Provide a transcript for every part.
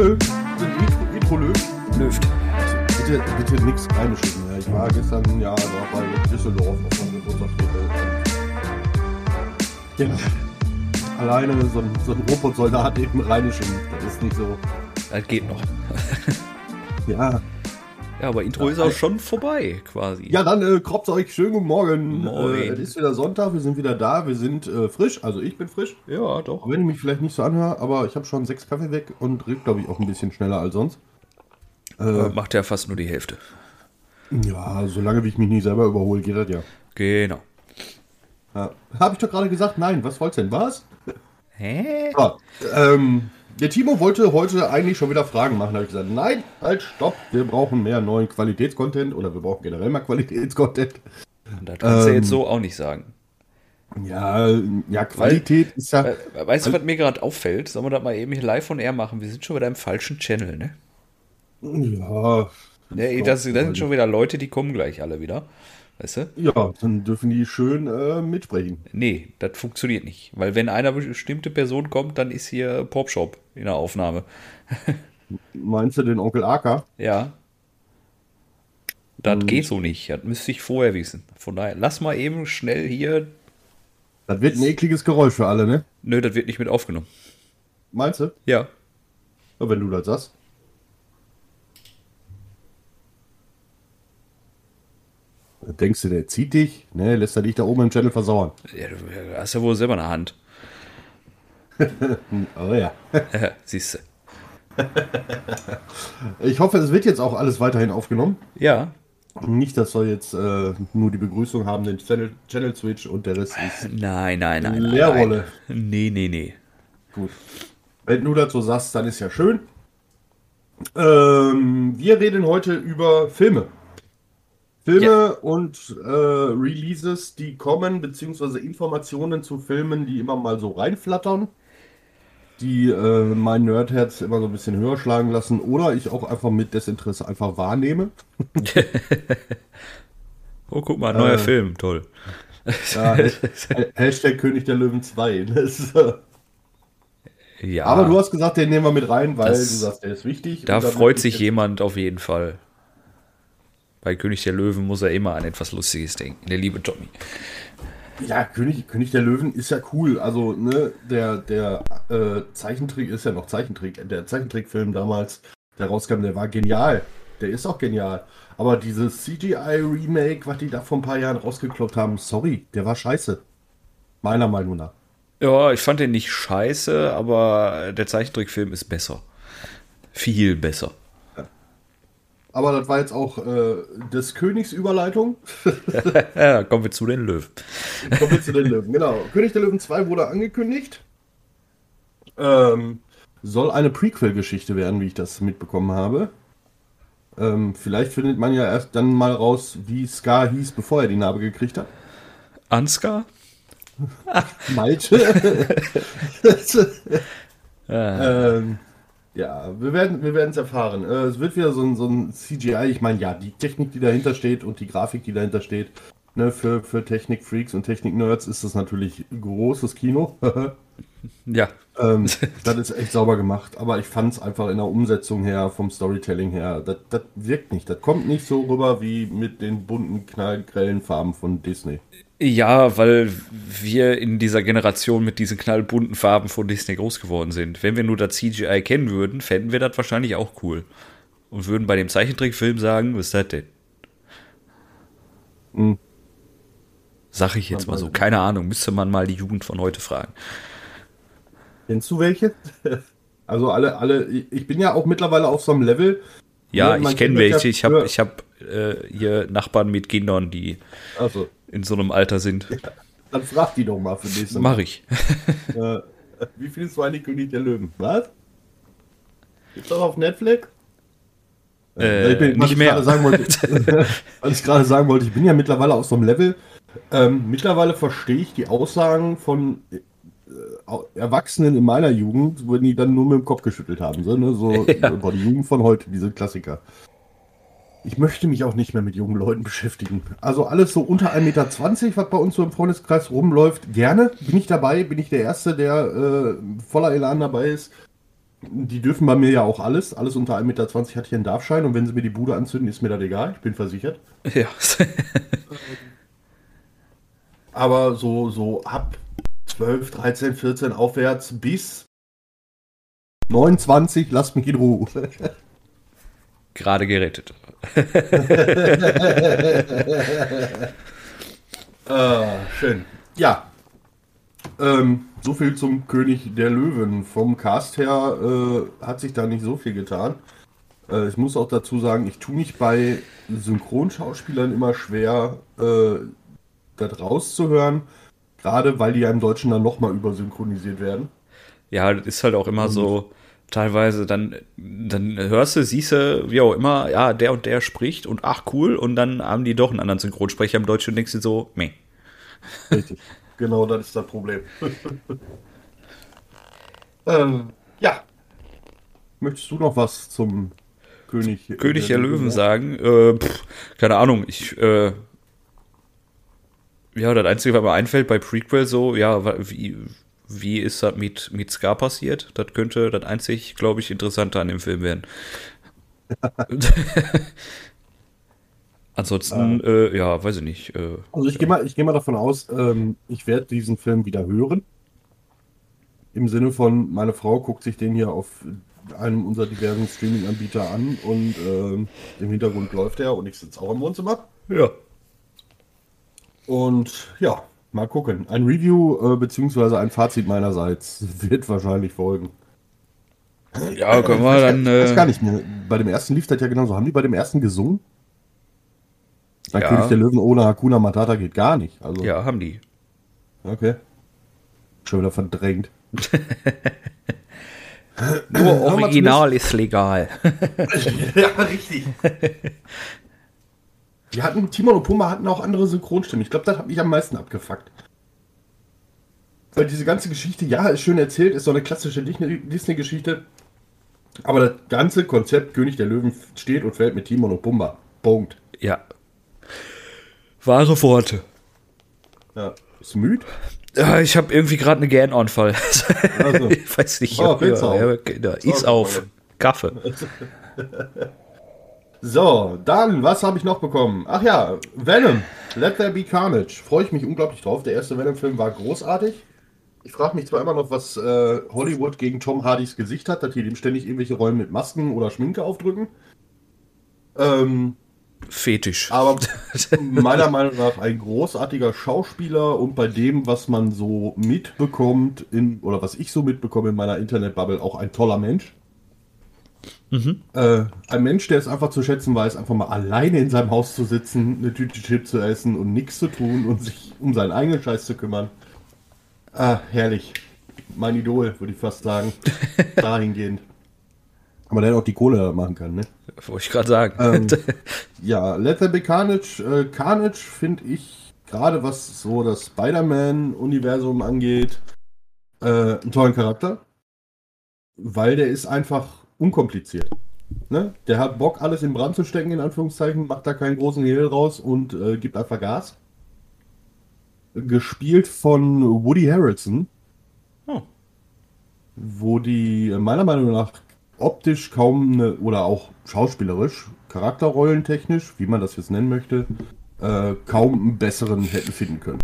Löw. Intro, Intro Löw. Löft. Bitte, bitte nichts reinschicken. Ja, ich war gestern ja noch bei Düsseldorf auf meinem Geburtstag. Ja. Alleine so ein, so ein Robotsoldat eben reinischen. Das ist nicht so. Das geht noch. Ja. Ja, aber Intro ist auch schon vorbei, quasi. Ja, dann äh, kroppt euch schönen guten Morgen. Morgen. Äh, es ist wieder Sonntag, wir sind wieder da, wir sind äh, frisch, also ich bin frisch. Ja, doch. Auch wenn ich mich vielleicht nicht so anhöre, aber ich habe schon sechs Kaffee weg und red, glaube ich, auch ein bisschen schneller als sonst. Äh, Macht ja fast nur die Hälfte. Ja, solange wie ich mich nicht selber überhole, geht das ja. Genau. ja. Habe ich doch gerade gesagt, nein, was wollt's denn? Was? Hä? Ah, ähm, der Timo wollte heute eigentlich schon wieder Fragen machen. Da habe ich gesagt, nein, halt, stopp, wir brauchen mehr neuen Qualitätscontent oder wir brauchen generell mal Qualitätscontent. Das kannst du Ähm, jetzt so auch nicht sagen. Ja, ja, Qualität ist ja. We- Weißt du, was mir gerade auffällt? Sollen wir das mal eben hier live on air machen? Wir sind schon wieder im falschen Channel, ne? Ja, Ja, das, das sind schon wieder Leute, die kommen gleich alle wieder. Weißt du? ja, dann dürfen die schön äh, mitsprechen. Nee, das funktioniert nicht. Weil wenn eine bestimmte Person kommt, dann ist hier Popshop in der Aufnahme. Meinst du den Onkel Aka? Ja. Das geht so nicht. Das müsste ich vorher wissen. Von daher, lass mal eben schnell hier. Das wird ein ekliges Geräusch für alle, ne? Nö, das wird nicht mit aufgenommen. Meinst du? Ja. Ja, wenn du das sagst. Denkst du, der zieht dich? Ne, lässt er dich da oben im Channel versauern. ja du hast ja wohl selber eine Hand. Oh ja. Siehst du. Ich hoffe, es wird jetzt auch alles weiterhin aufgenommen. Ja. Nicht, dass wir jetzt äh, nur die Begrüßung haben, den Channel, Channel Switch und der Rest ist Nein, nein, nein. Leerrolle. Nein. Nee, nee, nee. gut. Wenn du so sagst, dann ist ja schön. Ähm, wir reden heute über Filme. Filme Ja. und äh, Releases, die kommen, beziehungsweise Informationen zu Filmen, die immer mal so reinflattern, die äh, mein Nerdherz immer so ein bisschen höher schlagen lassen oder ich auch einfach mit Desinteresse einfach wahrnehme. Oh, guck mal, neuer Äh. Film. Toll. Ja, Hashtag König der Löwen 2. Das ist, äh, Ja. Aber du hast gesagt, den nehmen wir mit rein, weil Das- du sagst, der ist wichtig. da freut sich ich jemand auf jeden Fall. Bei König der Löwen muss er immer an etwas Lustiges denken. Der liebe Tommy. Ja, König, König der Löwen ist ja cool. Also, ne, der, der äh, Zeichentrick ist ja noch Zeichentrick. Der Zeichentrickfilm damals, der rauskam, der war genial. Der ist auch genial. Aber dieses CGI-Remake, was die da vor ein paar Jahren rausgekloppt haben, sorry, der war scheiße. Meiner Meinung nach. Ja, ich fand den nicht scheiße, aber der Zeichentrickfilm ist besser. Viel besser. Aber das war jetzt auch äh, des Königs Überleitung. Ja, kommen wir zu den Löwen. Kommen wir zu den Löwen. Genau. König der Löwen 2 wurde angekündigt. Ähm, soll eine Prequel-Geschichte werden, wie ich das mitbekommen habe. Ähm, vielleicht findet man ja erst dann mal raus, wie Scar hieß, bevor er die Narbe gekriegt hat. Ansgar? Malte. ähm, ja, wir werden wir es erfahren. Äh, es wird wieder so ein, so ein CGI. Ich meine, ja, die Technik, die dahinter steht und die Grafik, die dahinter steht, ne, für, für Technik-Freaks und Technik-Nerds ist das natürlich großes Kino. Ja. ähm, das ist echt sauber gemacht, aber ich fand es einfach in der Umsetzung her, vom Storytelling her, das, das wirkt nicht. Das kommt nicht so rüber wie mit den bunten, knallgrellen Farben von Disney. Ja, weil wir in dieser Generation mit diesen knallbunten Farben von Disney groß geworden sind. Wenn wir nur das CGI kennen würden, fänden wir das wahrscheinlich auch cool. Und würden bei dem Zeichentrickfilm sagen, was ist das denn? Hm. Sag ich jetzt mal so. Keine Ahnung, müsste man mal die Jugend von heute fragen. Kennst du welche? Also alle, alle, ich bin ja auch mittlerweile auf so einem Level. Ja, man ich kenne welche. Ich habe ich hab, äh, hier Nachbarn mit Kindern, die Also, in so einem Alter sind. dann frag die doch mal für nächstes Mach ich. Mal. Äh, wie findest du eigentlich König der Löwen? Was? Gibt's das auf Netflix? Äh, ich bin, was nicht ich mehr. gerade sagen wollte, was ich gerade sagen wollte, ich bin ja mittlerweile auf so einem Level. Ähm, mittlerweile verstehe ich die Aussagen von äh, Erwachsenen in meiner Jugend, wo die dann nur mit dem Kopf geschüttelt haben. So, ne? so über die Jugend von heute, diese Klassiker. Ich möchte mich auch nicht mehr mit jungen Leuten beschäftigen. Also alles so unter 1,20 Meter, was bei uns so im Freundeskreis rumläuft, gerne. Bin ich dabei, bin ich der Erste, der äh, voller Elan dabei ist. Die dürfen bei mir ja auch alles. Alles unter 1,20 Meter hat hier einen Darfschein und wenn sie mir die Bude anzünden, ist mir das egal. Ich bin versichert. Ja. Aber so, so ab 12, 13, 14 aufwärts bis 29, lasst mich in Ruhe. Gerade gerettet. ah, schön. Ja. Ähm, so viel zum König der Löwen. Vom Cast her äh, hat sich da nicht so viel getan. Äh, ich muss auch dazu sagen, ich tue mich bei Synchronschauspielern immer schwer, äh, das rauszuhören. Gerade weil die ja im Deutschen dann nochmal übersynchronisiert werden. Ja, das ist halt auch immer so, teilweise dann, dann hörst du, siehst du, wie auch immer, ja, der und der spricht und ach cool, und dann haben die doch einen anderen Synchronsprecher im Deutschen und denkst du so, meh. Richtig, genau das ist das Problem. ähm, ja. Möchtest du noch was zum König, König der, der Löwen sagen? Äh, pff, keine Ahnung, ich, äh, ja, das Einzige, was mir einfällt bei Prequel so, ja, wie, wie ist das mit, mit Scar passiert? Das könnte das einzig, glaube ich, Interessante an dem Film werden. Ansonsten, äh, ja, weiß ich nicht. Äh, also ich gehe mal, geh mal davon aus, ähm, ich werde diesen Film wieder hören. Im Sinne von, meine Frau guckt sich den hier auf einem unserer diversen Streaming-Anbieter an und ähm, im Hintergrund läuft er und ich sitze auch im Wohnzimmer. Ja. Und ja, mal gucken. Ein Review äh, beziehungsweise ein Fazit meinerseits wird wahrscheinlich folgen. Ja, können wir dann. Ich weiß gar nicht mehr. Bei dem ersten lief das ja genauso. Haben die bei dem ersten gesungen? Ja. König der Löwen ohne Hakuna Matata geht gar nicht. Also, ja, haben die. Okay. Schon wieder verdrängt. Nur Original ist legal. ja, richtig. Die hatten, Timon und Pumba hatten auch andere Synchronstimmen. Ich glaube, das hat mich am meisten abgefuckt. Weil diese ganze Geschichte, ja, ist schön erzählt, ist so eine klassische Disney-Geschichte. Aber das ganze Konzept König der Löwen steht und fällt mit Timon und Pumba. Punkt. Ja. Wahre Worte. Ja. Ist müde? Ja, ich habe irgendwie gerade einen Gähnanfall. Also. ich weiß nicht. Oh, ja, ja, ja, ist auf. Kaffee. So, dann, was habe ich noch bekommen? Ach ja, Venom, Let There Be Carnage. Freue ich mich unglaublich drauf. Der erste Venom-Film war großartig. Ich frage mich zwar immer noch, was äh, Hollywood gegen Tom Hardys Gesicht hat, dass die dem ständig irgendwelche Rollen mit Masken oder Schminke aufdrücken. Ähm, Fetisch. Aber meiner Meinung nach ein großartiger Schauspieler und bei dem, was man so mitbekommt, in, oder was ich so mitbekomme in meiner Internetbubble, auch ein toller Mensch. Mhm. Äh, ein Mensch, der es einfach zu schätzen weiß, einfach mal alleine in seinem Haus zu sitzen, eine Tüte Chips zu essen und nichts zu tun und sich um seinen eigenen Scheiß zu kümmern. Ah, herrlich. Mein Idol, würde ich fast sagen. Dahingehend. Aber der hat auch die Kohle machen kann, ne? Wollte ich gerade sagen. Ähm, ja, Let There Be Carnage. Äh, Carnage finde ich, gerade was so das Spider-Man-Universum angeht, äh, einen tollen Charakter. Weil der ist einfach unkompliziert. Ne? Der hat Bock, alles in Brand zu stecken, in Anführungszeichen, macht da keinen großen Hehl raus und äh, gibt einfach Gas. Gespielt von Woody Harrelson. Oh. Wo die meiner Meinung nach optisch kaum eine, oder auch schauspielerisch, charakterrollentechnisch, wie man das jetzt nennen möchte, äh, kaum einen besseren hätten finden können.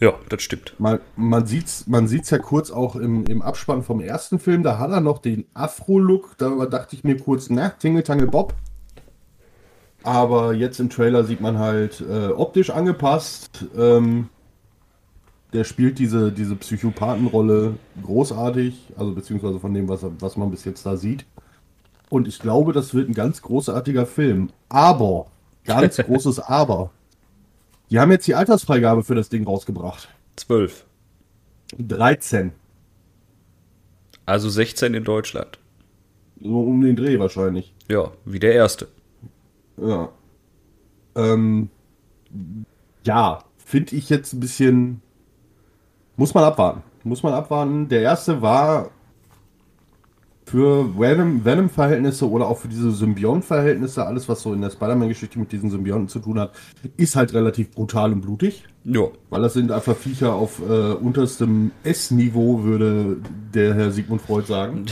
Ja, das stimmt. Man, man sieht es man sieht's ja kurz auch im, im Abspann vom ersten Film, da hat er noch den Afro-Look, da dachte ich mir kurz, na, Tingle Tangle Bob. Aber jetzt im Trailer sieht man halt äh, optisch angepasst. Ähm, der spielt diese, diese Psychopathenrolle großartig, also beziehungsweise von dem, was, was man bis jetzt da sieht. Und ich glaube, das wird ein ganz großartiger Film. Aber, ganz großes Aber. Die haben jetzt die Altersfreigabe für das Ding rausgebracht. 12. 13. Also 16 in Deutschland. So um den Dreh wahrscheinlich. Ja, wie der erste. Ja. Ähm, ja, finde ich jetzt ein bisschen. Muss man abwarten. Muss man abwarten. Der erste war für Venom- Venom-Verhältnisse oder auch für diese Symbionten-Verhältnisse, alles was so in der Spider-Man-Geschichte mit diesen Symbionten zu tun hat, ist halt relativ brutal und blutig. Ja. Weil das sind einfach Viecher auf äh, unterstem S-Niveau, würde der Herr Sigmund Freud sagen.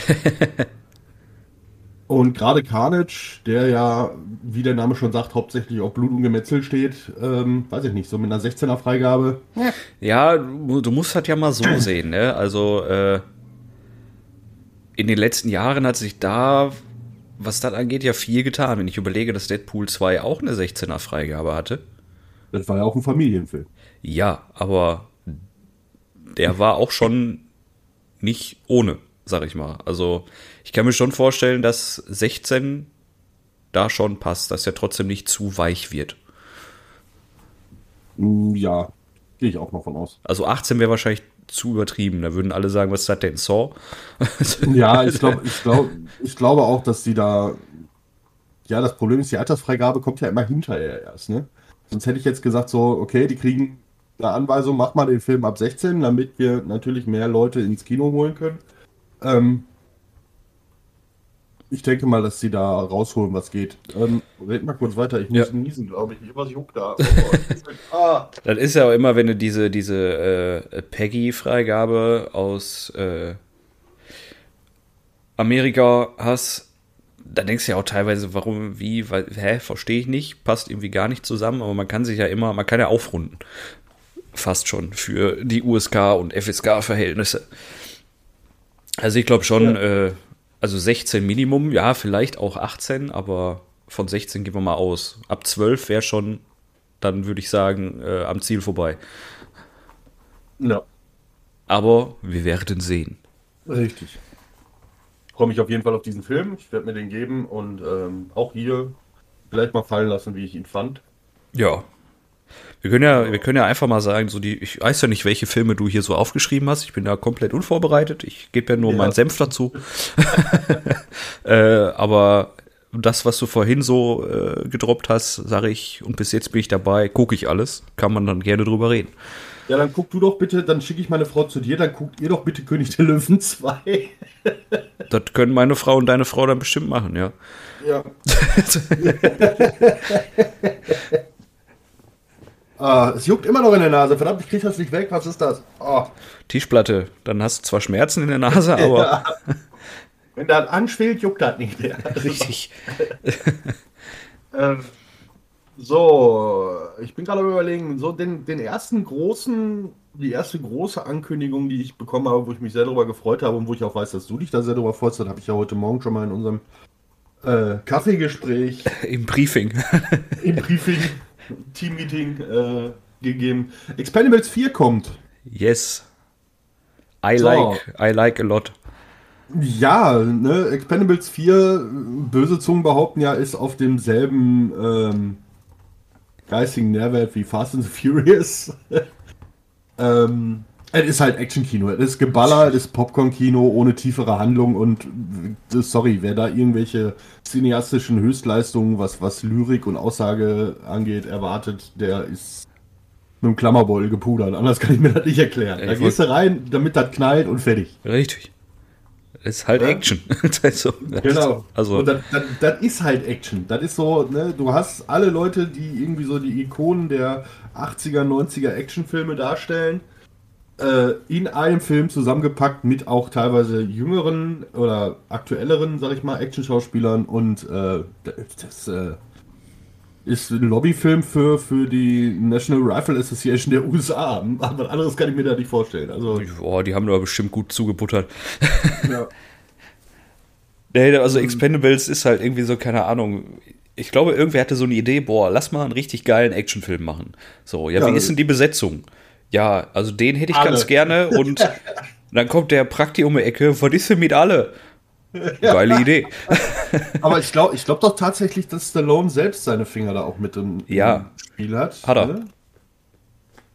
und gerade Carnage, der ja, wie der Name schon sagt, hauptsächlich auf Blut und Gemetzel steht, ähm, weiß ich nicht, so mit einer 16er Freigabe. Ja, du du musst das ja mal so sehen, ne? Also, äh, in den letzten Jahren hat sich da, was das angeht, ja viel getan. Wenn ich überlege, dass Deadpool 2 auch eine 16er Freigabe hatte. Das war ja auch ein Familienfilm. Ja, aber der war auch schon nicht ohne, sag ich mal. Also, ich kann mir schon vorstellen, dass 16 da schon passt, dass er trotzdem nicht zu weich wird. Mm, Ja, gehe ich auch mal von aus. Also 18 wäre wahrscheinlich zu übertrieben. Da würden alle sagen, was das denn, Saw? Ja, ich glaube, ich glaube, ich glaube auch, dass die da. Ja, das Problem ist, die Altersfreigabe kommt ja immer hinterher erst, ne? Sonst hätte ich jetzt gesagt, so, okay, die kriegen eine Anweisung, mach mal den Film ab 16, damit wir natürlich mehr Leute ins Kino holen können. Ähm, ich denke mal, dass sie da rausholen, was geht. Ähm, red mal kurz weiter, ich muss Ja. niesen, glaube ich. Was juckt da? Oh, ah. Das ist ja auch immer, wenn du diese, diese äh, Peggy-Freigabe aus äh, Amerika hast, da denkst du ja auch teilweise, warum, wie, weil, hä, verstehe ich nicht, passt irgendwie gar nicht zusammen, aber man kann sich ja immer, man kann ja aufrunden. Fast schon für die USK und FSK-Verhältnisse. Also ich glaube schon, äh, also 16 Minimum, ja, vielleicht auch 18, aber von 16 gehen wir mal aus. Ab 12 wäre schon, dann würde ich sagen, äh, am Ziel vorbei. Ja, Aber wir werden sehen. richtig. Freue mich auf jeden Fall auf diesen Film. Ich werde mir den geben und ähm, auch hier vielleicht mal fallen lassen, wie ich ihn fand. Ja. Wir können ja, wir können ja einfach mal sagen, so die, ich weiß ja nicht, welche Filme du hier so aufgeschrieben hast. Ich bin da komplett unvorbereitet. Ich gebe ja nur Ja. meinen Senf dazu. äh, aber das, was du vorhin so äh, gedroppt hast, sage ich, und bis jetzt bin ich dabei, gucke ich alles. Kann man dann gerne drüber reden. Ja, dann guck du doch bitte, dann schicke ich meine Frau zu dir, dann guckt ihr doch bitte König der Löwen 2. Das können meine Frau und deine Frau dann bestimmt machen, ja. Ja. ah, es juckt immer noch in der Nase. Verdammt, ich krieg das nicht weg. Was ist das? Ah, Tischplatte. Dann hast du zwar Schmerzen in der Nase, aber wenn das anschwillt, juckt das nicht mehr. richtig. Ähm, so, ich bin gerade überlegen, so den, den ersten großen, die erste große Ankündigung, die ich bekommen habe, wo ich mich sehr darüber gefreut habe und wo ich auch weiß, dass du dich da sehr darüber freust, das habe ich ja heute Morgen schon mal in unserem äh, Kaffeegespräch Im Briefing. im Briefing, Teammeeting äh, gegeben. Expendables 4 kommt. Yes. I So. like, I like a lot. Ja, ne, Expendables 4, böse Zungen behaupten ja, ist auf demselben ähm, geistigen Nährwert wie Fast and the Furious. ähm, es ist halt Action-Kino, es ist Geballer, es ist Popcorn-Kino ohne tiefere Handlung und äh, sorry, wer da irgendwelche cineastischen Höchstleistungen, was, was Lyrik und Aussage angeht, erwartet, der ist mit dem Klammerbeutel gepudert. Anders kann ich mir das nicht erklären. Da Ich gehst du rein, damit das knallt und fertig. Richtig. Das ist halt Ja. Action. Das ist so, das Genau. Also, und das, das, das ist halt Action. Das ist so, ne, du hast alle Leute, die irgendwie so die Ikonen der 80er, 90er Actionfilme darstellen, äh, in einem Film zusammengepackt mit auch teilweise jüngeren oder aktuelleren, sag ich mal, Action-Schauspielern und äh, das äh, ist ein Lobbyfilm für, für die National Rifle Association der USA. Aber was anderes kann ich mir da nicht vorstellen. Also, boah, die haben da bestimmt gut zugebuttert. ja. Nee, also Expendables ist halt irgendwie so, keine Ahnung. Ich glaube, irgendwer hatte so eine Idee, boah, lass mal einen richtig geilen Actionfilm machen. So, ja, Ja, wie ist denn die Besetzung? Ja, also den hätte ich Alle. ganz gerne und dann kommt der Prakti um die Ecke, was ist denn mit alle? Geile Idee. Aber ich glaube ich glaub doch tatsächlich, dass Stallone selbst seine Finger da auch mit im, Ja. im Spiel hat. Hat er. Ne?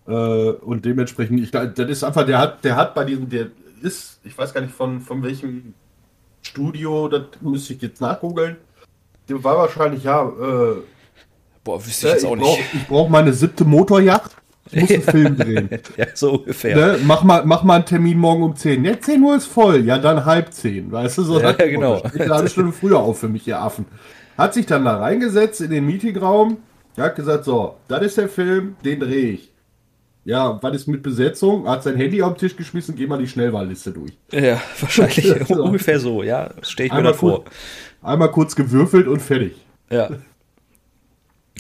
Äh, und dementsprechend, ich, das ist einfach, der hat, der hat bei diesem, der ist, ich weiß gar nicht von, von welchem Studio, das müsste ich jetzt nachgoogeln. Der war wahrscheinlich, ja, äh, Boah, wüsste ich ich jetzt auch brauche nicht. ich brauch meine siebte Motorjacht. Ich muss einen Film drehen. ja, so ungefähr. Ne? Mach, mal, mach mal einen Termin morgen um 10. Ja, 10 Uhr ist voll. Ja, dann halb 10. Weißt du, so Ja, genau. Steht eine halbe Stunde früher auf für mich, ihr Affen. Hat sich dann da reingesetzt in den Meetingraum. Hat gesagt, so, das ist der Film, den drehe ich. Ja, was ist mit Besetzung? Hat sein Handy auf den Tisch geschmissen, geh mal die Schnellwahlliste durch. Ja, wahrscheinlich So. ungefähr so, ja. Das stelle ich mir Einmal das vor. kurz, einmal kurz gewürfelt und fertig. Ja.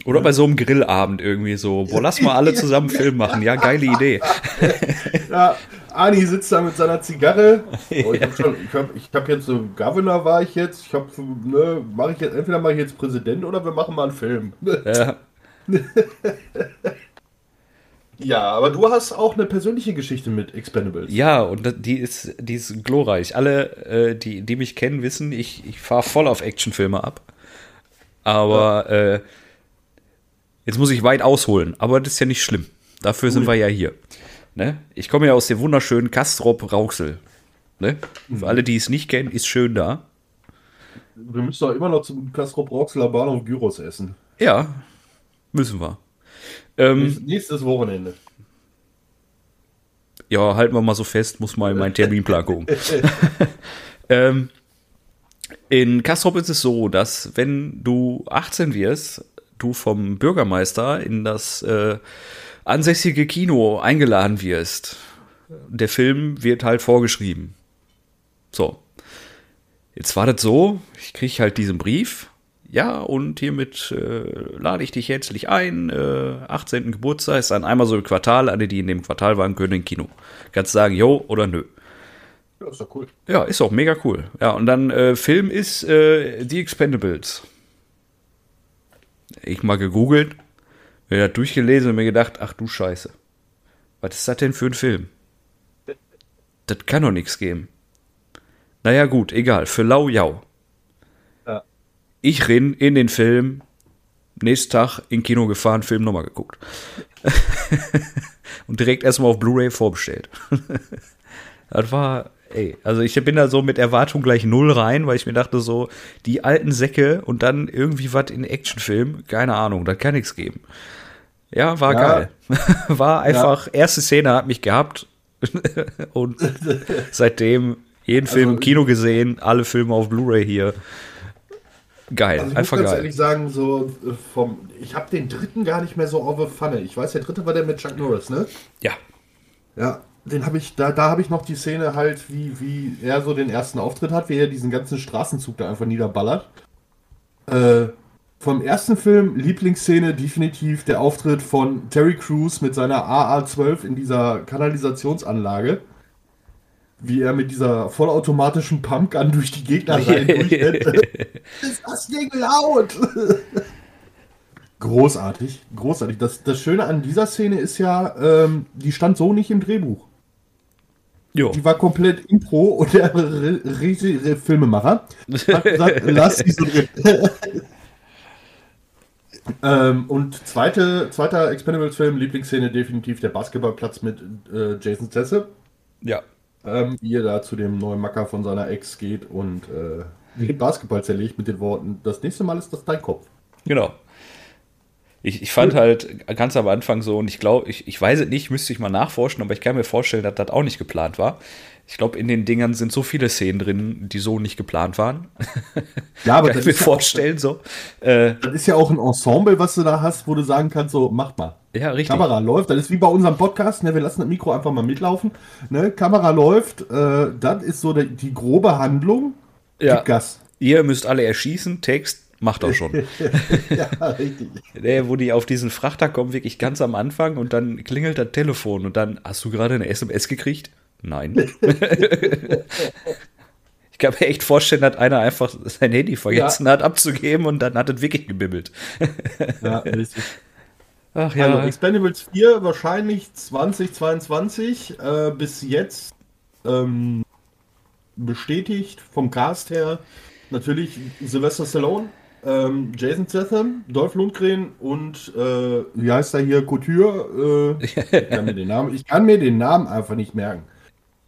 Oder bei so einem Grillabend irgendwie so, boah, lass mal alle zusammen einen Film machen. Ja, geile Idee. Ja, Ani sitzt da mit seiner Zigarre. Oh, ich habe ich hab jetzt so Governor war ich jetzt. Ich habe, ne, mache ich jetzt entweder mache ich jetzt Präsident oder wir machen mal einen Film. Ja, Ja, aber du hast auch eine persönliche Geschichte mit Expendables. ja und die ist, die ist glorreich. Alle, äh, die, die mich kennen, wissen, ich, ich fahre voll auf Actionfilme ab. Aber äh, jetzt muss ich weit ausholen. Aber das ist ja nicht schlimm. Dafür sind wir ja hier. Ne? Ich komme ja aus dem wunderschönen Kastrop Rauxel. Ne? Für alle, die es nicht kennen, ist schön da. Wir müssen doch immer noch zum Kastrop Rauxeler Bahnhof Gyros essen. Ja, müssen wir. Ähm, Nächstes- Nächstes Wochenende. Ja, halten wir mal so fest, muss mal in meinen Terminplan gucken. ähm, in Kastrop ist es so, dass wenn du 18 wirst, du vom Bürgermeister in das äh, ansässige Kino eingeladen wirst. Der Film wird halt vorgeschrieben. So. Jetzt war das so, ich kriege halt diesen Brief. Ja, und hiermit äh, lade ich dich herzlich ein. Äh, 18. Geburtstag ist dann einmal so im Quartal. Alle, die in dem Quartal waren, können in Kino. Kannst sagen, jo oder nö. Ja, ist doch cool. Ja, ist auch mega cool. Ja, und dann äh, Film ist äh, The Expendables. Ich mal gegoogelt, mir das durchgelesen und mir gedacht, ach du Scheiße. Was ist das denn für ein Film? Das kann doch nichts geben. Naja, gut, egal. Für Lau Jau. Ja. Ich renn in den Film, nächsten Tag in Kino gefahren, Film nochmal geguckt. und direkt erstmal auf Blu-ray vorbestellt. Das war, ey, also ich bin da so mit Erwartung gleich null rein, weil ich mir dachte so, die alten Säcke und dann irgendwie was in Actionfilm, keine Ahnung, das kann nichts geben. Ja, war Ja. geil. War einfach, erste Szene hat mich gehabt und seitdem jeden Film Also im Kino gesehen, alle Filme auf Blu-ray hier. Geil, Also ich einfach muss ganz geil. ehrlich sagen, so äh, vom, ich habe den dritten gar nicht mehr so auf der Pfanne. Ich weiß, der dritte war der mit Chuck Norris, ne? Ja, Ja, den habe ich, da, da habe ich noch die Szene halt, wie, wie er so den ersten Auftritt hat, wie er diesen ganzen Straßenzug da einfach niederballert. Äh, vom ersten Film, Lieblingsszene, definitiv der Auftritt von Terry Crews mit seiner AA-12 in dieser Kanalisationsanlage. Wie er mit dieser vollautomatischen Pumpgun durch die Gegner rein ist das Ding laut! Großartig, großartig. Das, das Schöne an dieser Szene ist ja, ähm, die stand so nicht im Drehbuch. Jo. Die war komplett Impro und der Re Re Filmemacher hat gesagt, lass die so drin. ähm, und zweite, zweiter Expendables-Film, Lieblingsszene definitiv der Basketballplatz mit äh, Jason Statham. Ja, Ähm, wie er da zu dem neuen Macker von seiner Ex geht und äh, den Basketball zerlegt mit den Worten, das nächste Mal ist das dein Kopf. Genau. Ich, ich fand halt ganz am Anfang so, und ich glaube, ich, ich weiß es nicht, müsste ich mal nachforschen, aber ich kann mir vorstellen, dass das auch nicht geplant war. Ich glaube, in den Dingern sind so viele Szenen drin, die so nicht geplant waren. Ja, aber kann das ich mir ist, ja vorstellen, so. Äh, das ist ja auch ein Ensemble, was du da hast, wo du sagen kannst, so, mach mal. ja, richtig. Kamera läuft, das ist wie bei unserem Podcast, ne, wir lassen das Mikro einfach mal mitlaufen. Ne, Kamera läuft, äh, das ist so die, die grobe Handlung. Ja. Gib Gas. Ihr müsst alle erschießen, Text macht auch schon. ja, richtig. Wo die auf diesen Frachter kommen, wirklich ganz am Anfang und dann klingelt das Telefon und dann, hast du gerade eine SMS gekriegt? Nein. ich kann mir echt vorstellen, dass einer einfach sein Handy vergessen hat abzugeben und dann hat es wirklich gebibbelt. Ja, richtig. Ach Also Expendables 4 wahrscheinlich 2022 äh, bis jetzt ähm, bestätigt vom Cast her natürlich Sylvester Stallone, ähm, Jason Statham, Dolph Lundgren und äh, wie heißt er hier Couture? Äh, ich, kann mir den Namen, ich kann mir den Namen einfach nicht merken.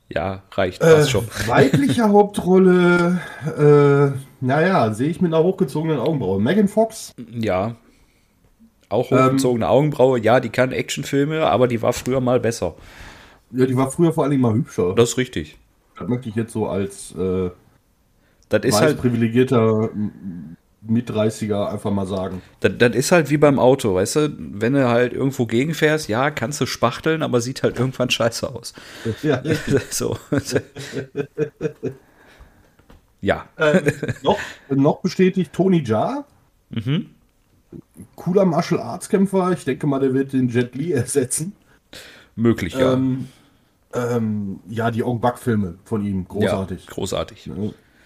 ja, reicht, Äh, schon. weibliche Hauptrolle, äh, naja, sehe ich mit einer hochgezogenen Augenbraue. Megan Fox, Ja. Auch hochgezogene Augenbraue, ja, die kann Actionfilme, aber die war früher mal besser. Ja, die war früher vor allen Dingen mal hübscher. Das ist richtig. Das möchte ich jetzt so als äh, Das ist halt, privilegierter M- Mit-30er einfach mal sagen. das, das ist halt wie beim Auto, weißt du? Wenn du halt irgendwo gegenfährst, ja, kannst du spachteln, aber sieht halt irgendwann scheiße aus. Ja. so. ja, ähm, noch, noch bestätigt Tony Jaa. Mhm. Cooler Martial Arts Kämpfer. Ich denke mal, der wird den Jet Li ersetzen. möglich, ja. Ähm, ähm, ja, die Ong Bak Filme von ihm, großartig. Ja, großartig.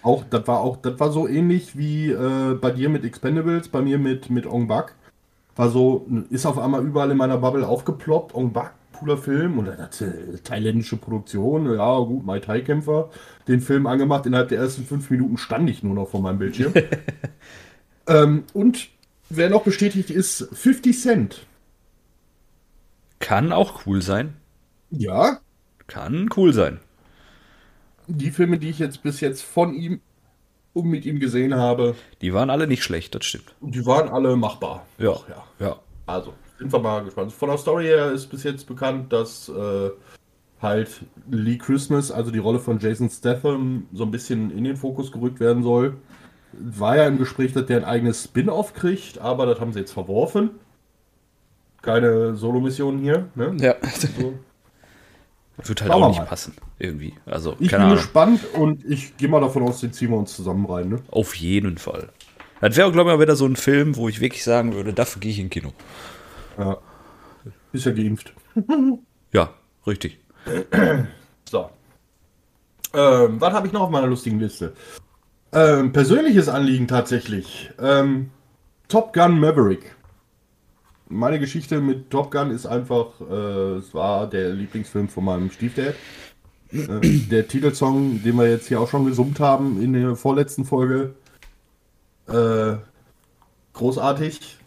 Auch, das war auch, das war so ähnlich wie äh, bei dir mit Expendables, bei mir mit, mit Ong Bak. War so, ist auf einmal überall in meiner Bubble aufgeploppt. Ong Bak, cooler Film. Und dann hat äh, thailändische Produktion, ja gut, Mai Tai Kämpfer, den Film angemacht. Innerhalb der ersten fünf Minuten stand ich nur noch vor meinem Bildschirm. ähm, und wer noch bestätigt ist, 50 Cent. Kann auch cool sein. Ja, Kann cool sein. Die Filme, die ich jetzt bis jetzt von ihm und mit ihm gesehen habe, Die waren alle nicht schlecht, das stimmt. die waren alle machbar. Ja, Ach, ja. ja. Also, sind wir mal gespannt. Von der Story her ist bis jetzt bekannt, dass äh, halt Lee Christmas, also die Rolle von Jason Statham, so ein bisschen in den Fokus gerückt werden soll. War ja im Gespräch, dass der ein eigenes Spin-off kriegt, aber das haben sie jetzt verworfen. Keine Solo-Mission hier. Ne? Ja. So. Wird halt Schauen auch nicht mal. passen, irgendwie. Also, Ich bin Ahnung. gespannt und ich gehe mal davon aus, den ziehen wir uns zusammen rein. Ne? Auf jeden Fall. Das wäre, glaube ich, mal wieder so ein Film, wo ich wirklich sagen würde, dafür gehe ich in Kino. Ja. Ist ja geimpft. Ja, richtig. So. Ähm, was habe ich noch auf meiner lustigen Liste? Ähm, persönliches Anliegen tatsächlich. Ähm, Top Gun Maverick. Meine Geschichte mit Top Gun ist einfach, äh, es war der Lieblingsfilm von meinem Stiefdad. Äh, der Titelsong, den wir jetzt hier auch schon gesummt haben in der vorletzten Folge. Äh, großartig.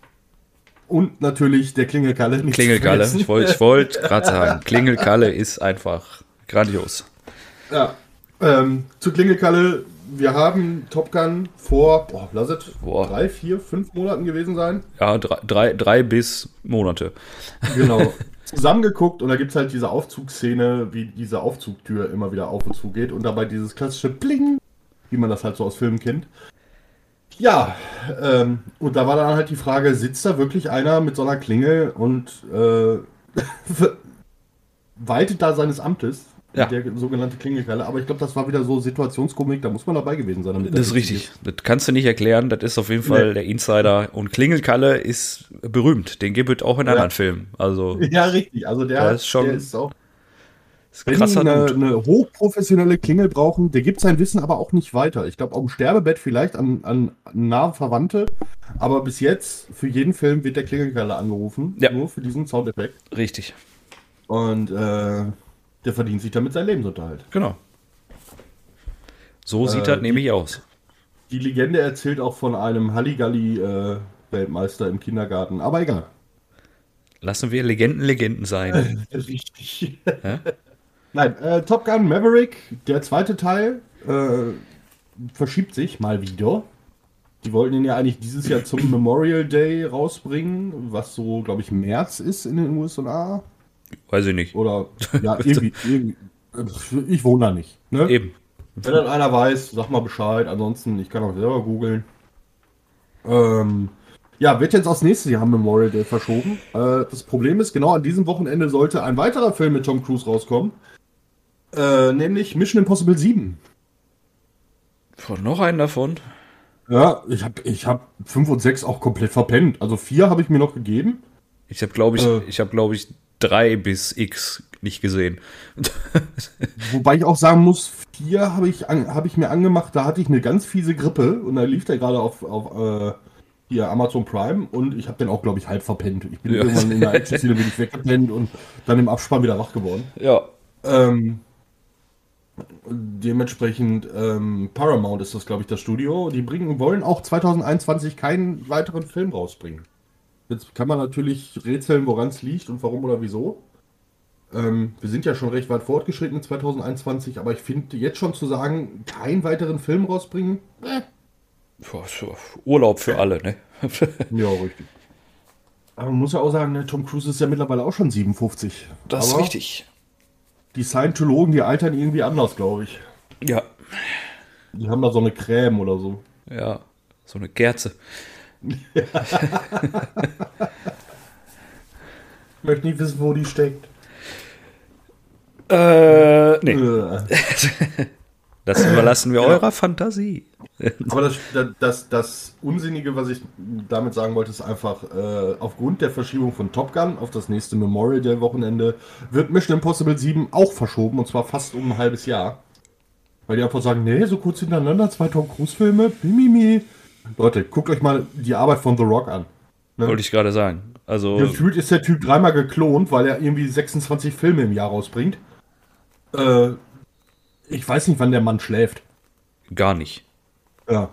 Und natürlich der Klingelkalle. Klingelkalle. Ich wollte wollt gerade sagen, Klingelkalle ist einfach grandios. Ja, ähm, zu Klingelkalle, wir haben Top Gun vor, boah, lass es Boah. drei, vier, fünf Monaten gewesen sein. Ja, drei, drei, drei bis Monate. Genau. Zusammengeguckt und da gibt es halt diese Aufzugsszene, wie diese Aufzugtür immer wieder auf und zu geht und dabei dieses klassische Bling, wie man das halt so aus Filmen kennt. Ja, ähm, und da war dann halt die Frage, sitzt da wirklich einer mit so einer Klingel und äh, weitet da seines Amtes, Ja. der sogenannte Klingelkalle, aber ich glaube, das war wieder so Situationskomik, da muss man dabei gewesen sein. Das ist richtig. Das kannst du nicht erklären. Das ist auf jeden Fall Nee. der Insider. Und Klingelkalle ist berühmt. Den gibt es auch in anderen Filmen. Also, Ja, richtig. Also der, ist schon- der ist auch. ist Wenn die eine, eine hochprofessionelle Klingel brauchen, der gibt sein Wissen aber auch nicht weiter. Ich glaube, auf dem Sterbebett vielleicht an, an nahe Verwandte, aber bis jetzt für jeden Film wird der Klingelkerle angerufen, Ja. nur für diesen Soundeffekt. Richtig. Und äh, der verdient sich damit sein Lebensunterhalt. Genau. So sieht Äh, das nämlich aus. Die Legende erzählt auch von einem Halligalli-Weltmeister im Kindergarten, aber egal. Lassen wir Legenden Legenden sein. Richtig. Hä? Nein, äh, Top Gun Maverick, der zweite Teil, äh, verschiebt sich mal wieder. Die wollten ihn ja eigentlich dieses Jahr zum Memorial Day rausbringen, was so, glaube ich, März ist in den USA. Weiß ich nicht. Oder, ja, irgendwie, irgendwie äh, ich wohne da nicht. Ne? Eben. Wenn dann einer weiß, sag mal Bescheid. Ansonsten, ich kann auch selber googeln. Ähm, ja, wird jetzt aufs nächste Jahr Memorial Day verschoben. Äh, das Problem ist, genau an diesem Wochenende sollte ein weiterer Film mit Tom Cruise rauskommen. Äh, nämlich Mission Impossible 7. Von noch einen davon. Ja, ich habe ich hab 5 und 6 auch komplett verpennt. Also 4 habe ich mir noch gegeben. Ich habe, glaube ich, Äh. ich habe, glaube ich, drei bis X nicht gesehen. Wobei ich auch sagen muss, 4 habe ich, an- hab ich mir angemacht, da hatte ich eine ganz fiese Grippe und da lief der gerade auf, auf äh, hier Amazon Prime und ich habe den auch, glaube ich, halb verpennt. Ich bin Ja. irgendwann in der Action-Szene bin ich weggepennt und dann im Abspann wieder wach geworden. ja. Ähm, dementsprechend ähm, Paramount ist das, glaube ich, das Studio. Die bringen, wollen auch 2021 keinen weiteren Film rausbringen. Jetzt kann man natürlich rätseln, woran es liegt und warum oder wieso. Ähm, wir sind ja schon recht weit fortgeschritten in 2021, aber ich finde jetzt schon zu sagen, keinen weiteren Film rausbringen, äh, Boah, so Urlaub für alle, ne? ja, richtig. Aber man muss ja auch sagen, ne, Tom Cruise ist ja mittlerweile auch schon 57. Das ist Aber richtig. Die Scientologen, die altern irgendwie anders, glaube ich. Ja. Die haben da so eine Creme oder so. Ja. So eine Kerze. Ich möchte nicht wissen, wo die steckt. Äh, nee. Äh. Das überlassen wir eurer Fantasie. Aber das, das, das Unsinnige, was ich damit sagen wollte, ist einfach, äh, aufgrund der Verschiebung von Top Gun auf das nächste Memorial Day Wochenende wird Mission Impossible 7 auch verschoben und zwar fast um ein halbes Jahr. Weil die einfach sagen, nee, so kurz hintereinander, zwei Tom Cruise Filme, mimimi. Leute, guckt euch mal die Arbeit von The Rock an. Wollte ich gerade sagen. Also, Gefühlt ist der Typ dreimal geklont, weil er irgendwie 26 Filme im Jahr rausbringt. Äh, ich weiß nicht, wann der Mann schläft. gar nicht. Ja.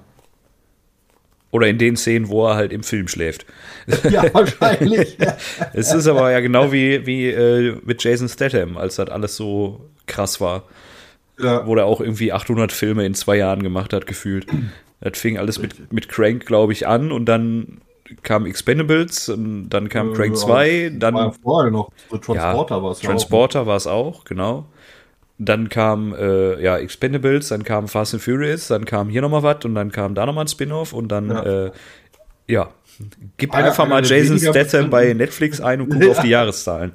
Oder in den Szenen, wo er halt im Film schläft. Ja, wahrscheinlich. Es ist aber ja genau wie, wie äh, mit Jason Statham, als das alles so krass war. ja. Wo er auch irgendwie 800 Filme in zwei Jahren gemacht hat, gefühlt. Das fing alles mit, mit Crank, glaube ich, an und dann kam Expendables und dann kam Crank 2, War ja dann vorher noch. Transporter war es ja Transporter war es auch, genau. Dann kam äh, ja Expendables, dann kam Fast and Furious, dann kam hier nochmal was und dann kam da nochmal ein Spin-off und dann Ja. äh, ja. Gib Einer- einfach mal einer Jason Statham bei Netflix ein und guck Ja. auf die Jahreszahlen.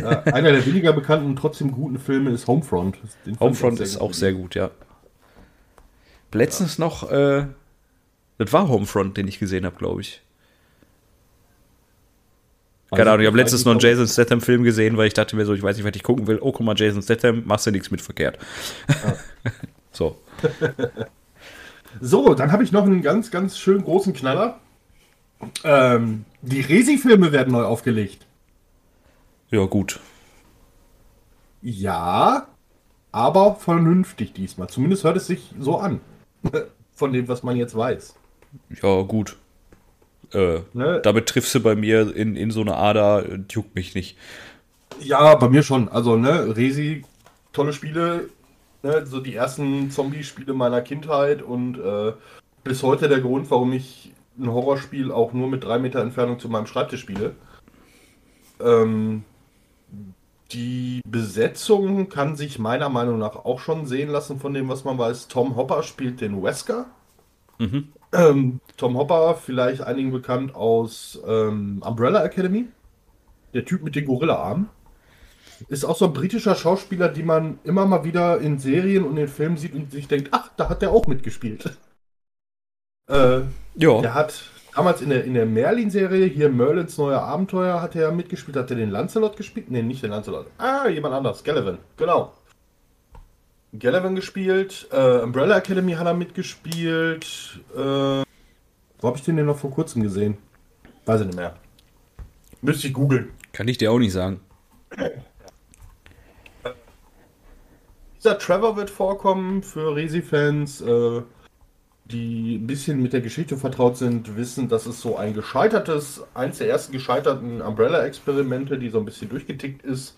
Ja, einer der weniger bekannten und trotzdem guten Filme ist Homefront. Den Homefront ist auch sehr gut, ja. Letztens noch, äh, das war Homefront, den ich gesehen habe, glaube ich. Keine Ahnung, ich habe letztens noch einen Jason Statham-Film gesehen, weil ich dachte mir so, ich weiß nicht, was ich gucken will. Oh, guck mal, Jason Statham, machst du nichts mit verkehrt. so. So, dann habe ich noch einen ganz, ganz schön großen Knaller. Ähm, die Resi-Filme werden neu aufgelegt. Ja, gut. Ja, aber vernünftig diesmal. Zumindest hört es sich so an. Von dem, was man jetzt weiß. Ja, gut. Äh, Ne? damit triffst du bei mir in, in so eine Ader, juckt mich nicht. Ja, bei mir schon. Also, ne, Resi, tolle Spiele. Ne, so die ersten Zombie-Spiele meiner Kindheit und äh, bis heute der Grund, warum ich ein Horrorspiel auch nur mit drei Meter Entfernung zu meinem Schreibtisch spiele. Ähm, die Besetzung kann sich meiner Meinung nach auch schon sehen lassen von dem, was man weiß. Tom Hopper spielt den Wesker. Mhm. Ähm, Tom Hopper, vielleicht einigen bekannt aus ähm, Umbrella Academy. Der Typ mit den Gorilla-Armen. Ist auch so ein britischer Schauspieler, die man immer mal wieder in Serien und in Filmen sieht und sich denkt, ach, da hat der auch mitgespielt. Äh, Ja. der hat damals in der, in der Merlin-Serie, hier Merlins neue Abenteuer, hat er mitgespielt. Hat er den Lancelot gespielt? Nee, nicht den Lancelot. Ah, jemand anders. Gallivant, genau. Gallivant gespielt. Äh, Umbrella Academy hat er mitgespielt. Äh, wo habe ich den denn noch vor kurzem gesehen? Weiß ich nicht mehr. Müsste ich googeln. Kann ich dir auch nicht sagen. Dieser Trevor wird vorkommen für Resi-Fans, äh, die ein bisschen mit der Geschichte vertraut sind, wissen, dass es so ein gescheitertes, eins der ersten gescheiterten Umbrella-Experimente, die so ein bisschen durchgetickt ist.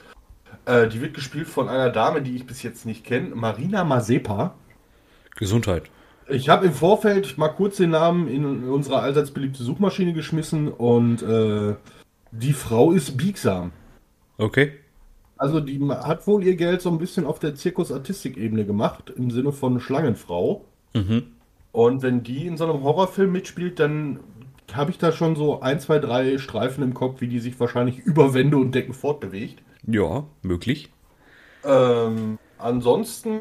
Äh, die wird gespielt von einer Dame, die ich bis jetzt nicht kenne, Marina Mazepa. Gesundheit. Ich habe im Vorfeld mal kurz den Namen in unsere allseits beliebte Suchmaschine geschmissen und äh, die Frau ist biegsam. Okay. Also die hat wohl ihr Geld so ein bisschen auf der Zirkus-Artistik-Ebene gemacht, im Sinne von Schlangenfrau. Mhm. Und wenn die in so einem Horrorfilm mitspielt, dann habe ich da schon so ein, zwei, drei Streifen im Kopf, wie die sich wahrscheinlich über Wände und Decken fortbewegt. Ja, möglich. Ähm, ansonsten,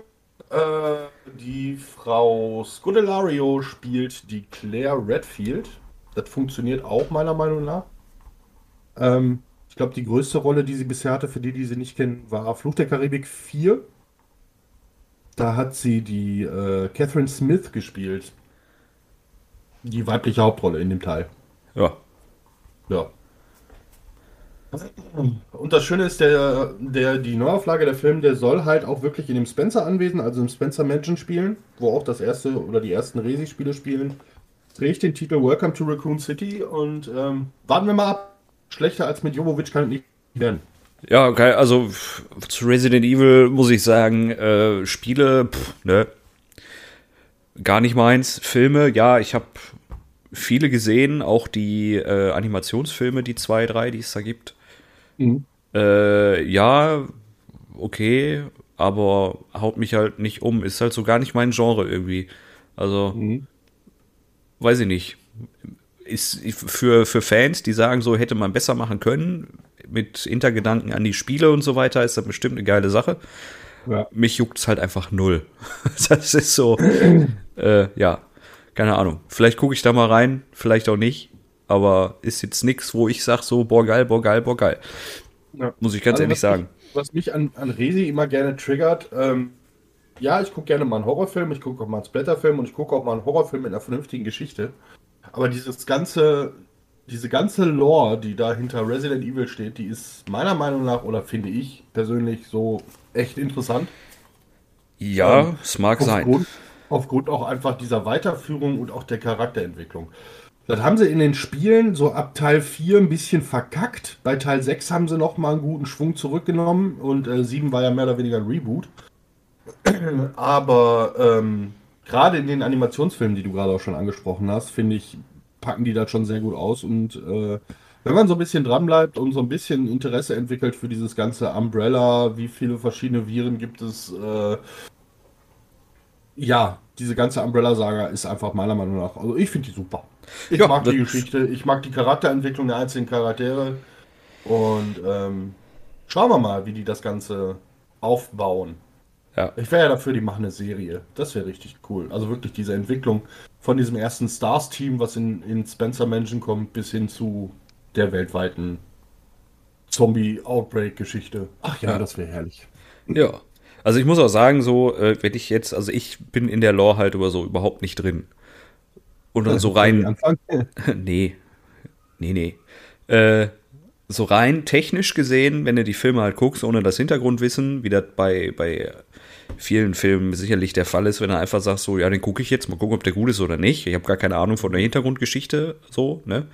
äh, die Frau Scudelario spielt die Claire Redfield. Das funktioniert auch meiner Meinung nach. Ähm, ich glaube, die größte Rolle, die sie bisher hatte, für die, die sie nicht kennen, war Fluch der Karibik 4. Da hat sie die äh, Catherine Smith gespielt. Die weibliche Hauptrolle in dem Teil. Ja. Ja. Und das Schöne ist, der, der, die Neuauflage der Film, der soll halt auch wirklich in dem Spencer-Anwesen, also im Spencer Mansion spielen, wo auch das erste oder die ersten Resi-Spiele spielen. Trägt den Titel Welcome to Raccoon City und ähm, warten wir mal ab. Schlechter als mit Jovovich kann es nicht werden. Ja, okay, also zu Resident Evil muss ich sagen, äh, Spiele, pff, ne, gar nicht meins. Filme, ja, ich habe viele gesehen, auch die äh, Animationsfilme, die zwei, drei, die es da gibt. Mhm. Äh, ja, okay, aber haut mich halt nicht um. Ist halt so gar nicht mein Genre irgendwie. Also, mhm. weiß ich nicht. Ist für, für Fans, die sagen, so hätte man besser machen können, mit Hintergedanken an die Spiele und so weiter, ist das bestimmt eine geile Sache. Ja. Mich juckt es halt einfach null. das ist so, äh, ja, keine Ahnung. Vielleicht gucke ich da mal rein, vielleicht auch nicht. Aber ist jetzt nichts, wo ich sage so, boah geil, boah geil, boah geil. Ja. Muss ich ganz also, ehrlich sagen. Mich, was mich an, an Resi immer gerne triggert, ähm, ja, ich gucke gerne mal einen Horrorfilm, ich gucke auch mal einen Splatterfilm und ich gucke auch mal einen Horrorfilm mit einer vernünftigen Geschichte. Aber dieses ganze, diese ganze Lore, die da hinter Resident Evil steht, die ist meiner Meinung nach, oder finde ich persönlich so echt interessant. Ja, ähm, es mag aufgrund, sein. Aufgrund auch einfach dieser Weiterführung und auch der Charakterentwicklung. Das haben sie in den Spielen so ab Teil 4 ein bisschen verkackt. Bei Teil 6 haben sie nochmal einen guten Schwung zurückgenommen und äh, 7 war ja mehr oder weniger ein Reboot. Aber ähm, gerade in den Animationsfilmen, die du gerade auch schon angesprochen hast, finde ich, packen die das schon sehr gut aus und äh, wenn man so ein bisschen dranbleibt und so ein bisschen Interesse entwickelt für dieses ganze Umbrella, wie viele verschiedene Viren gibt es, äh, ja, diese ganze Umbrella-Saga ist einfach meiner Meinung nach, also ich finde die super. Ich ja, mag die Geschichte, ich mag die Charakterentwicklung der einzelnen Charaktere und ähm, schauen wir mal, wie die das Ganze aufbauen. Ja. Ich wäre ja dafür, die machen eine Serie. Das wäre richtig cool. Also wirklich diese Entwicklung von diesem ersten Stars-Team, was in, in Spencer Mansion kommt, bis hin zu der weltweiten Zombie-Outbreak-Geschichte. Ach ja, ja. das wäre herrlich. Ja. Also ich muss auch sagen, so, äh, wenn ich jetzt, also ich bin in der Lore halt über so überhaupt nicht drin. Und dann so rein. nee. Nee, nee. Äh, so rein technisch gesehen, wenn du die Filme halt guckst, ohne das Hintergrundwissen, wie das bei, bei vielen Filmen sicherlich der Fall ist, wenn du einfach sagst, so, ja, den gucke ich jetzt, mal gucken, ob der gut ist oder nicht. Ich habe gar keine Ahnung von der Hintergrundgeschichte, so, ne?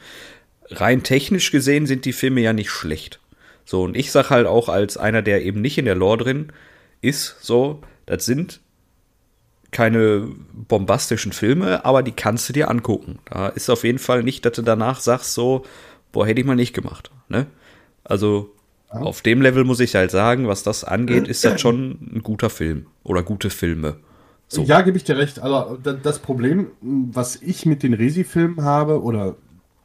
rein technisch gesehen sind die Filme ja nicht schlecht. So, und ich sag halt auch als einer, der eben nicht in der Lore drin ist, so, das sind keine bombastischen Filme, aber die kannst du dir angucken. Da ist auf jeden Fall nicht, dass du danach sagst, so, boah, hätte ich mal nicht gemacht. Ne? Also ja. auf dem Level muss ich halt sagen, was das angeht, ist das schon ein guter Film oder gute Filme. So. Ja, gebe ich dir recht. Also das Problem, was ich mit den Resi-Filmen habe, oder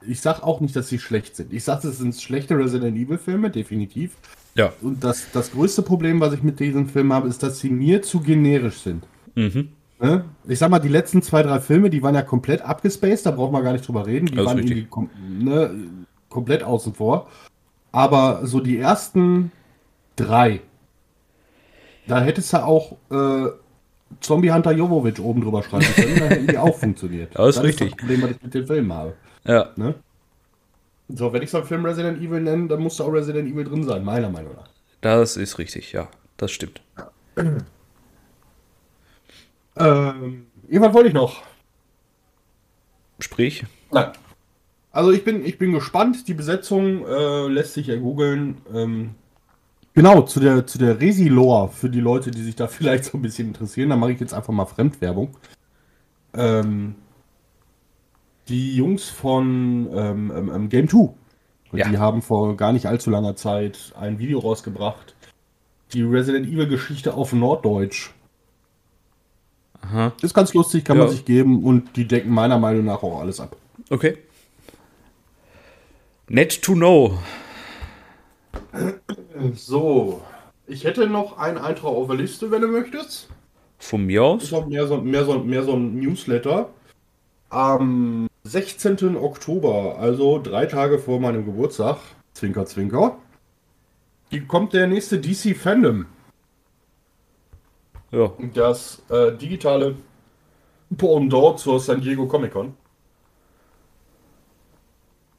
ich sag auch nicht, dass sie schlecht sind. Ich sage, es sind schlechte Resident Evil-Filme, definitiv. Ja. Und das, das größte Problem, was ich mit diesen Filmen habe, ist, dass sie mir zu generisch sind. Mhm. Ne? Ich sag mal, die letzten zwei, drei Filme, die waren ja komplett abgespaced, da braucht man gar nicht drüber reden. Die waren kom ne, komplett außen vor. Aber so die ersten drei, da hättest du auch äh, Zombie Hunter Jovovic oben drüber schreiben können, dann hätten die auch funktioniert. Das ist das richtig. Ist das Problem, was ich mit den Filmen habe. Ja. Ne? So, wenn ich so einen Film Resident Evil nenne, dann muss da auch Resident Evil drin sein, meiner Meinung nach. Das ist richtig, ja. Das stimmt. ähm, irgendwann wollte ich noch. Sprich. Nein. Also ich bin, ich bin gespannt. Die Besetzung äh, lässt sich ja googeln. Ähm, genau, zu der, zu der Resi-Lore, für die Leute, die sich da vielleicht so ein bisschen interessieren, da mache ich jetzt einfach mal Fremdwerbung. Ähm, die Jungs von ähm, ähm, ähm Game 2. Ja. Die haben vor gar nicht allzu langer Zeit ein Video rausgebracht. Die Resident Evil Geschichte auf Norddeutsch. Aha. Ist ganz lustig, kann ja. man sich geben und die decken meiner Meinung nach auch alles ab. Okay. Net to know. So. Ich hätte noch einen Eintrag auf der Liste, wenn du möchtest. Von mir aus? Ich habe mehr so, mehr, so, mehr so ein Newsletter. Am 16. Oktober, also drei Tage vor meinem Geburtstag, Zwinker, Zwinker, kommt der nächste DC Fandom. Ja. Das äh, digitale Pendant zur San Diego Comic Con.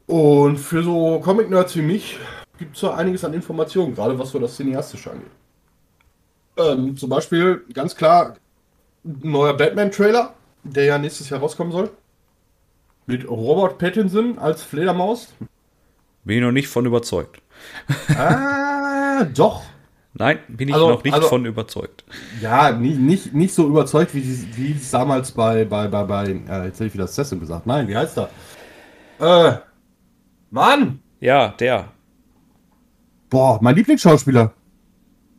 Und für so Comic-Nerds wie mich gibt es da einiges an Informationen, gerade was so das Cineastische angeht. Ähm, zum Beispiel ganz klar ein neuer Batman-Trailer, der ja nächstes Jahr rauskommen soll. Mit Robert Pattinson als Fledermaus? Bin ich noch nicht von überzeugt. ah, doch. Nein, bin ich Also- noch nicht also- von überzeugt. Ja, nicht, nicht, nicht so überzeugt, wie, wie es damals bei, bei, bei, bei äh, jetzt hätte ich wieder Assassin gesagt. Nein, wie heißt er? Äh, Mann! Ja, der. Boah, mein Lieblingsschauspieler.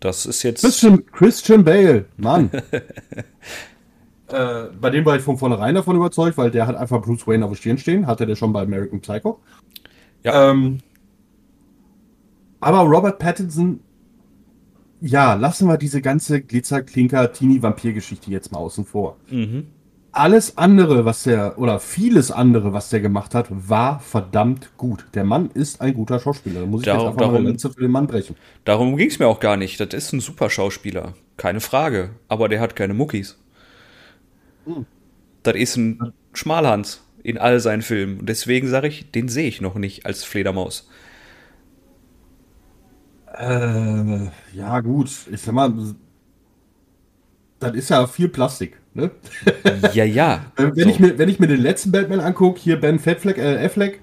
Das ist jetzt. Christian, Christian Bale. Mann. äh, bei dem war ich von vornherein davon überzeugt, weil der hat einfach Bruce Wayne auf der Stirn stehen. Hatte der schon bei American Psycho. Ja. Ähm, aber Robert Pattinson, ja, lassen wir diese ganze Glitzer-Klinker-Teenie-Vampir-Geschichte jetzt mal außen vor. Mhm. Alles andere, was der, oder vieles andere, was der gemacht hat, war verdammt gut. Der Mann ist ein guter Schauspieler. Da muss ich Darum- jetzt einfach mal Lanze für den Mann brechen. Darum ging es mir auch gar nicht. Das ist ein super Schauspieler. Keine Frage. Aber der hat keine Muckis. Hm. Das ist ein Schmalhans in all seinen Filmen. Und deswegen sage ich, den sehe ich noch nicht als Fledermaus. Äh, ja, gut. Ich sag mal, das ist ja viel Plastik, ne? Ja, ja. Äh, Wenn, So. ich mir, wenn ich mir den letzten Batman angucke, hier Ben Fettfleck, äh, Affleck,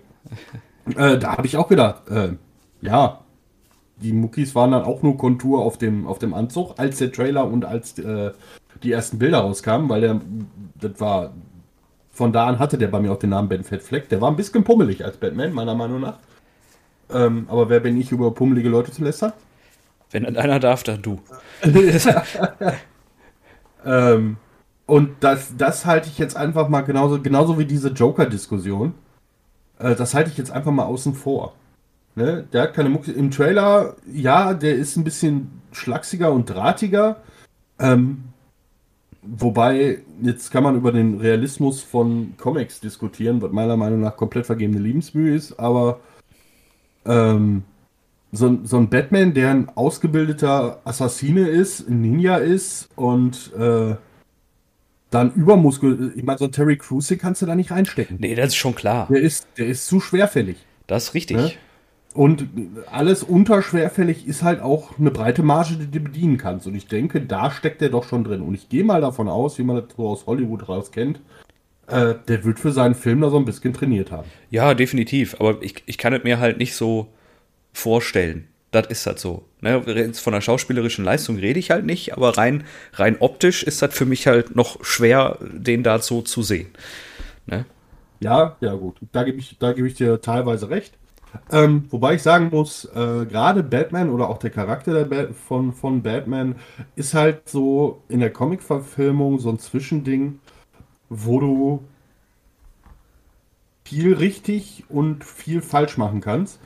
äh, da habe ich auch gedacht, äh, ja, die Muckis waren dann auch nur Kontur auf dem, auf dem Anzug, als der Trailer und als äh, die ersten Bilder rauskamen, weil der, das war, von da an hatte der bei mir auch den Namen Ben Fettfleck. Der war ein bisschen pummelig als Batman, meiner Meinung nach. Ähm, aber wer bin ich, über pummelige Leute zu lästern? Wenn einer darf, dann du. Ähm, und das, das halte ich jetzt einfach mal genauso, genauso wie diese Joker-Diskussion. Äh, das halte ich jetzt einfach mal außen vor. Ne? Der hat keine Mucke. Im Trailer, ja, der ist ein bisschen schlachsiger und drahtiger. Ähm, wobei, jetzt kann man über den Realismus von Comics diskutieren, was meiner Meinung nach komplett vergebene Liebensmühe ist, aber ähm, so, ein- so ein Batman, der ein ausgebildeter Assassine ist, ein Ninja ist und äh, dann übermuskel. Ich meine, so Terry Crews, den kannst du da nicht reinstecken. Nee, das ist schon klar. Der ist, der ist zu schwerfällig. Das ist richtig. Ne? Und alles unterschwerfällig ist halt auch eine breite Marge, die du bedienen kannst. Und ich denke, da steckt der doch schon drin. Und ich gehe mal davon aus, wie man das so aus Hollywood raus kennt, äh, der wird für seinen Film da so ein bisschen trainiert haben. Ja, definitiv. Aber ich, ich kann es mir halt nicht so vorstellen. Das ist halt so. Ne? Von der schauspielerischen Leistung rede ich halt nicht, aber rein, rein optisch ist das für mich halt noch schwer, den da so zu sehen. Ne? Ja, ja gut. Da gebe ich, da gebe ich dir teilweise recht. Ähm, wobei ich sagen muss, äh, gerade Batman oder auch der Charakter der von, von Batman ist halt so in der Comic-Verfilmung so ein Zwischending, wo du viel richtig und viel falsch machen kannst.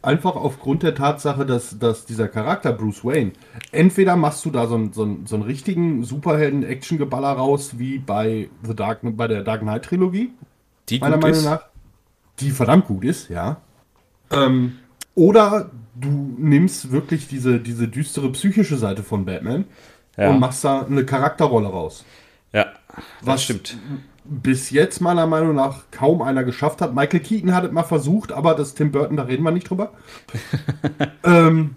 Einfach aufgrund der Tatsache, dass, dass dieser Charakter Bruce Wayne, entweder machst du da so einen, so einen, so einen richtigen Superhelden-Action-Geballer raus, wie bei, The Dark, bei der Dark Knight-Trilogie, Die meiner Meinung ist. nach, die verdammt gut ist, ja. Ähm, oder du nimmst wirklich diese, diese düstere psychische Seite von Batman Ja. und machst da eine Charakterrolle raus. Ja, das Was stimmt. Bis jetzt meiner Meinung nach kaum einer geschafft hat. Michael Keaton hat es mal versucht, aber das Tim Burton, da reden wir nicht drüber. ähm,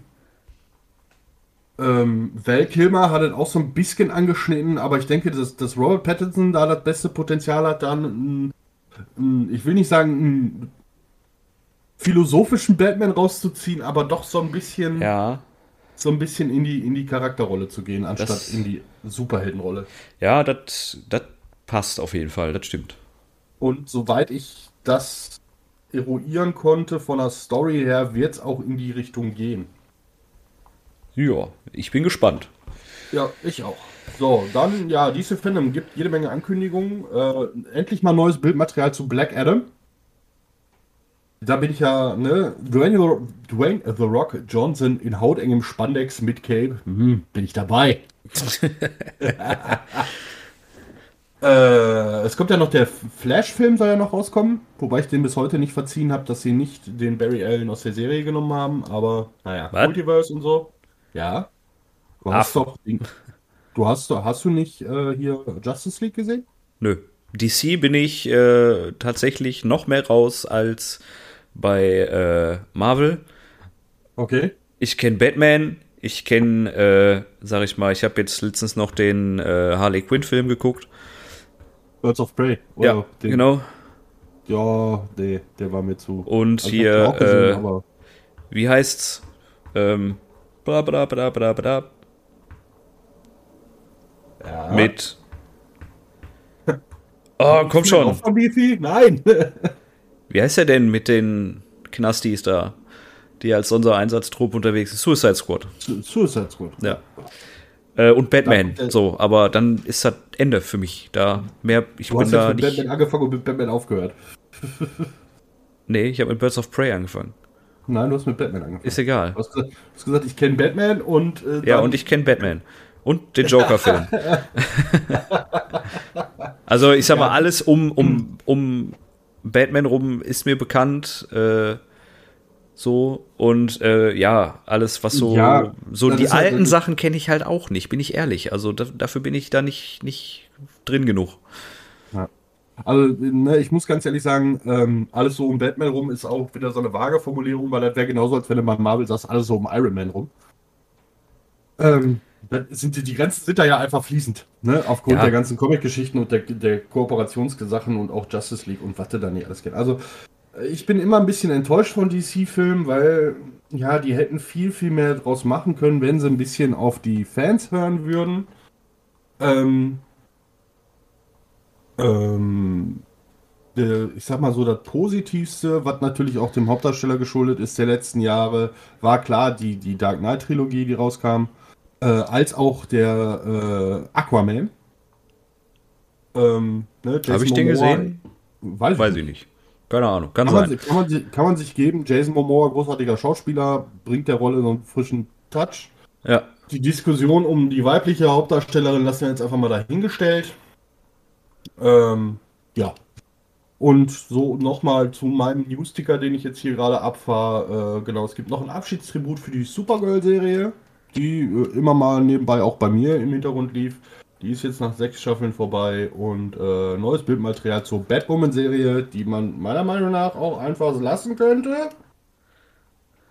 ähm, Val Kilmer hat es auch so ein bisschen angeschnitten, aber ich denke, dass, dass Robert Pattinson da das beste Potenzial hat, dann, ich will nicht sagen, einen philosophischen Batman rauszuziehen, aber doch so ein bisschen, Ja, so ein bisschen in die, in die Charakterrolle zu gehen, anstatt Das- in die Superheldenrolle. ja, das passt auf jeden Fall, das stimmt. Und soweit ich das eruieren konnte von der Story her, wird es auch in die Richtung gehen. Ja, ich bin gespannt. Ja, ich auch. So, dann, ja, DC Fandom gibt jede Menge Ankündigungen. Äh, endlich mal neues Bildmaterial zu Black Adam. Da bin ich ja, ne, Dwayne, Dwayne The Rock Johnson in hautengem Spandex mit Cape. Mhm, bin ich dabei. äh, es kommt ja noch der Flash-Film, soll ja noch rauskommen. Wobei ich den bis heute nicht verziehen habe, dass sie nicht den Barry Allen aus der Serie genommen haben. Aber, naja, Was? Multiverse und so. Ja. Du hast Ach. doch. Du hast, doch- hast du nicht äh, hier Justice League gesehen? Nö. DC bin ich äh, tatsächlich noch mehr raus als bei äh, Marvel. Okay. Ich kenne Batman, ich kenne, äh, sag ich mal, ich habe jetzt letztens noch den äh, Harley Quinn Film geguckt. Birds of Prey. ja, den, genau. Ja, nee, der war mir zu. Und Also hier, gesehen, äh, Wie heißt's? Ähm, Bla bla bla bla bla. Ja. Mit. Oh, komm schon. Nein. Wie heißt er denn mit den Knastis da, die als Sondereinsatztrupp unterwegs sind? Suicide Squad. Su- Suicide Squad. Ja. Äh, und Batman. Ja, so, aber dann ist das Ende für mich. Da mehr, ich Du bin hast da mit nicht. Batman angefangen und mit Batman aufgehört. Nee, ich habe mit Birds of Prey angefangen. Nein, du hast mit Batman angefangen. Ist egal. Du hast gesagt, du hast gesagt ich kenne Batman und äh, Ja, und ich kenne Batman. Und den Joker-Film. also, ich sag mal, alles um, um, um Batman rum ist mir bekannt. Äh, so. Und äh, ja, alles, was so. Ja, so die halt- alten Sachen kenne ich halt auch nicht, bin ich ehrlich. Also, da, dafür bin ich da nicht, nicht drin genug. Also, ne, ich muss ganz ehrlich sagen, ähm, alles so um Batman rum ist auch wieder so eine vage Formulierung, weil das wäre genauso, als wenn du bei Marvel sagst, alles so um Iron Man rum. Ähm, sind die, die Grenzen sind da ja einfach fließend, ne? Aufgrund Ja. der ganzen Comic-Geschichten und der, der Kooperationssachen und auch Justice League und was du da nicht alles kennt. Also, ich bin immer ein bisschen enttäuscht von DC-Filmen, weil, ja, die hätten viel, viel mehr draus machen können, wenn sie ein bisschen auf die Fans hören würden. Ähm, ähm, der, ich sag mal so, das Positivste, was natürlich auch dem Hauptdarsteller geschuldet ist der letzten Jahre, war klar die, die Dark Knight-Trilogie, die rauskam, äh, als auch der äh, Aquaman. Ähm, ne, Habe ich den gesehen? Weiß, Weiß ich nicht. Keine Ahnung. Kann Kann man, sein. sich- kann, man, sich- kann man sich geben. Jason Momoa, großartiger Schauspieler, bringt der Rolle so einen frischen Touch. Ja. Die Diskussion um die weibliche Hauptdarstellerin lassen wir jetzt einfach mal dahingestellt. Ähm, ja. Und so nochmal zu meinem Newsticker, den ich jetzt hier gerade abfahre. Äh, genau, es gibt noch ein Abschiedstribut für die Supergirl-Serie, die äh, immer mal nebenbei auch bei mir im Hintergrund lief. Die ist jetzt nach sechs Staffeln vorbei und äh, neues Bildmaterial zur Batwoman-Serie, die man meiner Meinung nach auch einfach lassen könnte.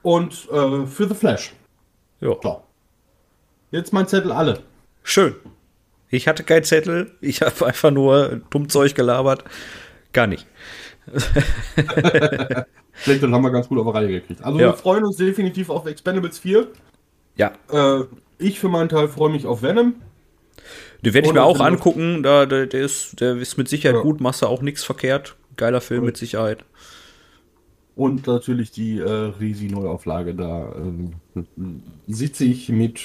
Und äh, für The Flash. ja. So. Jetzt mein Zettel alle. Schön. Ich hatte keinen Zettel. Ich habe einfach nur dumm Zeug gelabert. Gar nicht. Dann haben wir ganz gut auf die Reihe gekriegt. Also Ja. wir freuen uns definitiv auf Expendables 4. Ja. Äh, ich für meinen Teil freue mich auf Venom. Den werde ich mir auch angucken. Da, der, der, ist, der ist mit Sicherheit Ja. gut. Machst du auch nichts verkehrt. Geiler Film mit Sicherheit. Und natürlich die äh, Risi-Neuauflage. Da ähm, sitze ich mit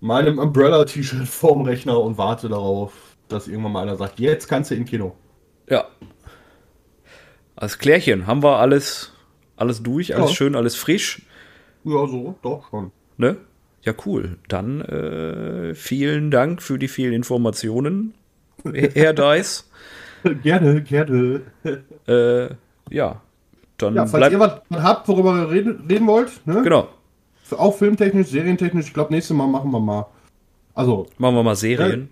meinem Umbrella-T-Shirt vorm Rechner und warte darauf, dass irgendwann mal einer sagt, jetzt kannst du in Kino. Ja. Als Klärchen haben wir alles, alles durch, alles Ja. schön, alles frisch. Ja, so, doch schon. Ne? Ja, cool. Dann äh, vielen Dank für die vielen Informationen, Herr Dice. gerne, gerne. Äh, ja, dann Ja, falls ihr was habt, worüber ihr reden, reden wollt, ne? Genau. auch filmtechnisch, serientechnisch, ich glaube, nächstes Mal machen wir mal. Also, Machen wir mal Serien.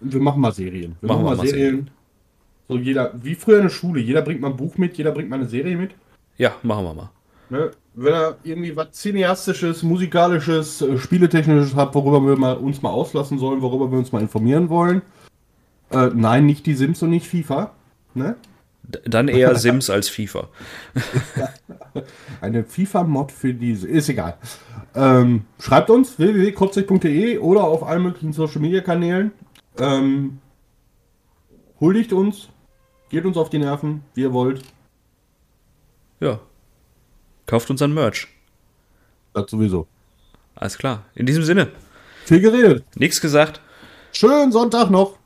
wir machen mal Serien. Wir Machen machen, wir mal mal Serien. So jeder, wie früher in der Schule, jeder bringt mal ein Buch mit, jeder bringt mal eine Serie mit. Ja, machen wir mal. Ne? Wenn er irgendwie was Cineastisches, Musikalisches, äh, Spieletechnisches hat, worüber wir mal, uns mal auslassen sollen, worüber wir uns mal informieren wollen. Äh, nein, nicht die Sims und nicht FIFA. Ne? Dann eher Sims als FIFA. Eine FIFA-Mod für diese. Ist egal. Ähm, schreibt uns www.kopfzig.de oder auf allen möglichen Social-Media-Kanälen. Ähm, huldigt uns. Geht uns auf die Nerven, wie ihr wollt. Ja. Kauft unseren Merch. Das sowieso. Alles klar. In diesem Sinne, Viel geredet. nichts gesagt. Schönen Sonntag noch.